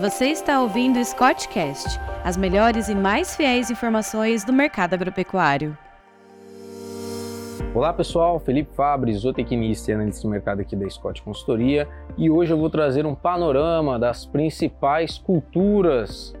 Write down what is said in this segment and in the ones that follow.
Você está ouvindo o Scottcast, as melhores e mais fiéis informações do mercado agropecuário. Olá pessoal, Felipe Fabre, zootecnista e analista de mercado aqui da Scott Consultoria, e hoje eu vou trazer um panorama das principais culturas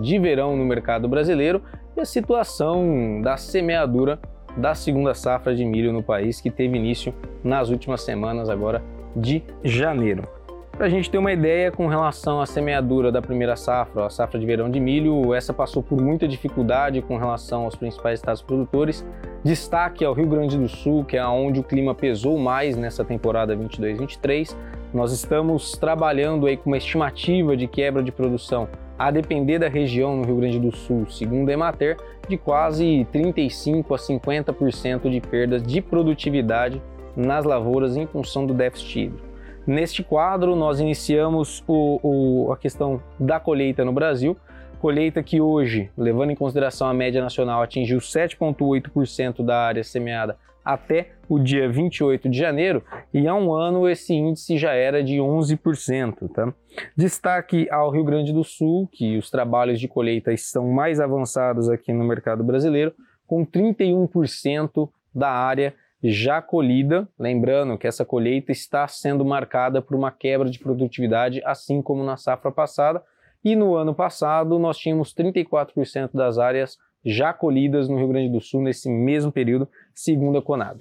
de verão no mercado brasileiro e a situação da semeadura da segunda safra de milho no país que teve início nas últimas semanas agora de janeiro. Para a gente ter uma ideia com relação à semeadura da primeira safra, a safra de verão de milho, essa passou por muita dificuldade com relação aos principais estados produtores. Destaque ao Rio Grande do Sul, que é onde o clima pesou mais nessa temporada 22-23. Nós estamos trabalhando aí com uma estimativa de quebra de produção, a depender da região no Rio Grande do Sul, segundo a Emater, de quase 35 a 50% de perdas de produtividade nas lavouras em função do déficit hídrico. Neste quadro, nós iniciamos o, o, a questão da colheita no Brasil, colheita que hoje, levando em consideração a média nacional, atingiu 7,8% da área semeada até o dia 28 de janeiro, e há um ano esse índice já era de 11%. Tá? Destaque ao Rio Grande do Sul, que os trabalhos de colheita estão mais avançados aqui no mercado brasileiro, com 31% da área já colhida, lembrando que essa colheita está sendo marcada por uma quebra de produtividade, assim como na safra passada, e no ano passado nós tínhamos 34% das áreas já colhidas no Rio Grande do Sul nesse mesmo período, segundo a Conab.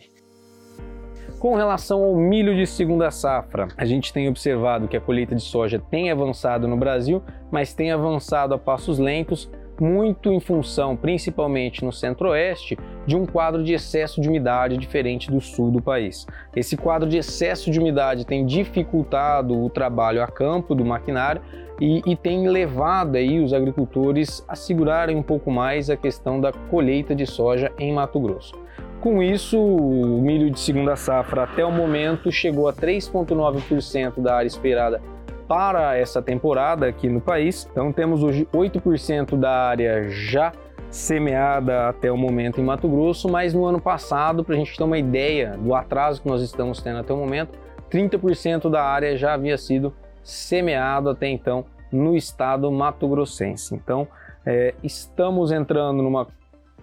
Com relação ao milho de segunda safra, a gente tem observado que a colheita de soja tem avançado no Brasil, mas tem avançado a passos lentos, muito em função, principalmente no centro-oeste, de um quadro de excesso de umidade diferente do sul do país. Esse quadro de excesso de umidade tem dificultado o trabalho a campo do maquinário e, e, tem levado aí os agricultores a segurarem um pouco mais a questão da colheita de soja em Mato Grosso. Com isso, o milho de segunda safra até o momento chegou a 3,9% da área esperada para essa temporada aqui no país. Então temos hoje 8% da área já semeada até o momento em Mato Grosso, mas no ano passado, para a gente ter uma ideia do atraso que nós estamos tendo até o momento, 30% da área já havia sido semeado até então no estado mato-grossense. Então, é, estamos entrando numa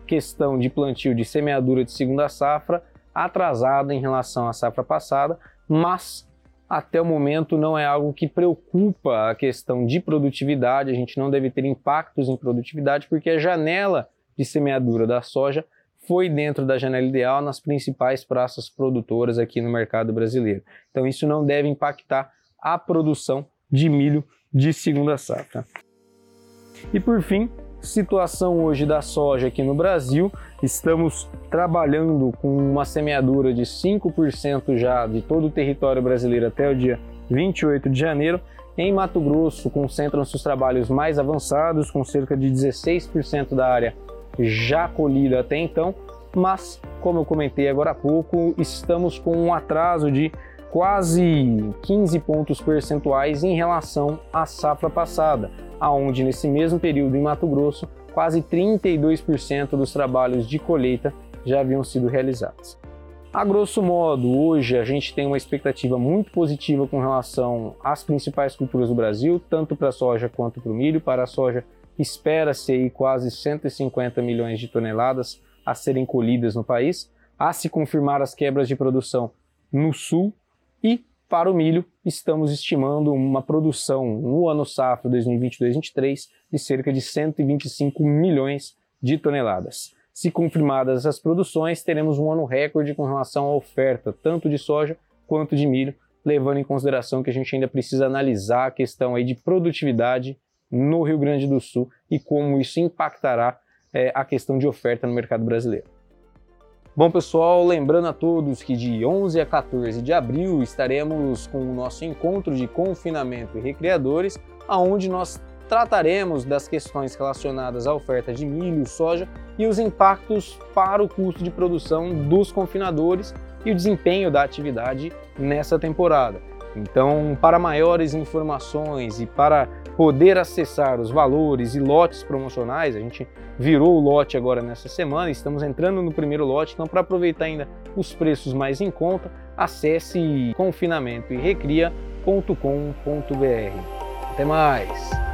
questão de plantio de semeadura de segunda safra atrasada em relação à safra passada, mas até o momento não é algo que preocupa a questão de produtividade, a gente não deve ter impactos em produtividade, porque a janela de semeadura da soja foi dentro da janela ideal nas principais praças produtoras aqui no mercado brasileiro. Então isso não deve impactar a produção de milho de segunda safra. E por fim, situação hoje da soja aqui no Brasil, estamos trabalhando com uma semeadura de 5% já de todo o território brasileiro até o dia 28 de janeiro. Em Mato Grosso, concentram-se os trabalhos mais avançados, com cerca de 16% da área já colhida até então, mas, como eu comentei agora há pouco, estamos com um atraso de quase 15 pontos percentuais em relação à safra passada aonde nesse mesmo período em Mato Grosso, quase 32% dos trabalhos de colheita já haviam sido realizados. A grosso modo, hoje a gente tem uma expectativa muito positiva com relação às principais culturas do Brasil, tanto para a soja quanto para o milho. Para a soja, espera-se quase 150 milhões de toneladas a serem colhidas no país, a se confirmar as quebras de produção no sul e para o milho, estamos estimando uma produção no ano safra 2022-23 de cerca de 125 milhões de toneladas. Se confirmadas essas produções, teremos um ano recorde com relação à oferta, tanto de soja quanto de milho, levando em consideração que a gente ainda precisa analisar a questão aí de produtividade no Rio Grande do Sul e como isso impactará é, a questão de oferta no mercado brasileiro. Bom, pessoal, lembrando a todos que de 11 a 14 de abril estaremos com o nosso encontro de confinamento e recreadores, aonde nós trataremos das questões relacionadas à oferta de milho, soja e os impactos para o custo de produção dos confinadores e o desempenho da atividade nessa temporada. Então, para maiores informações e para poder acessar os valores e lotes promocionais. A gente virou o lote agora nessa semana, estamos entrando no primeiro lote, então para aproveitar ainda os preços mais em conta, acesse confinamento e recria.com.br. Até mais!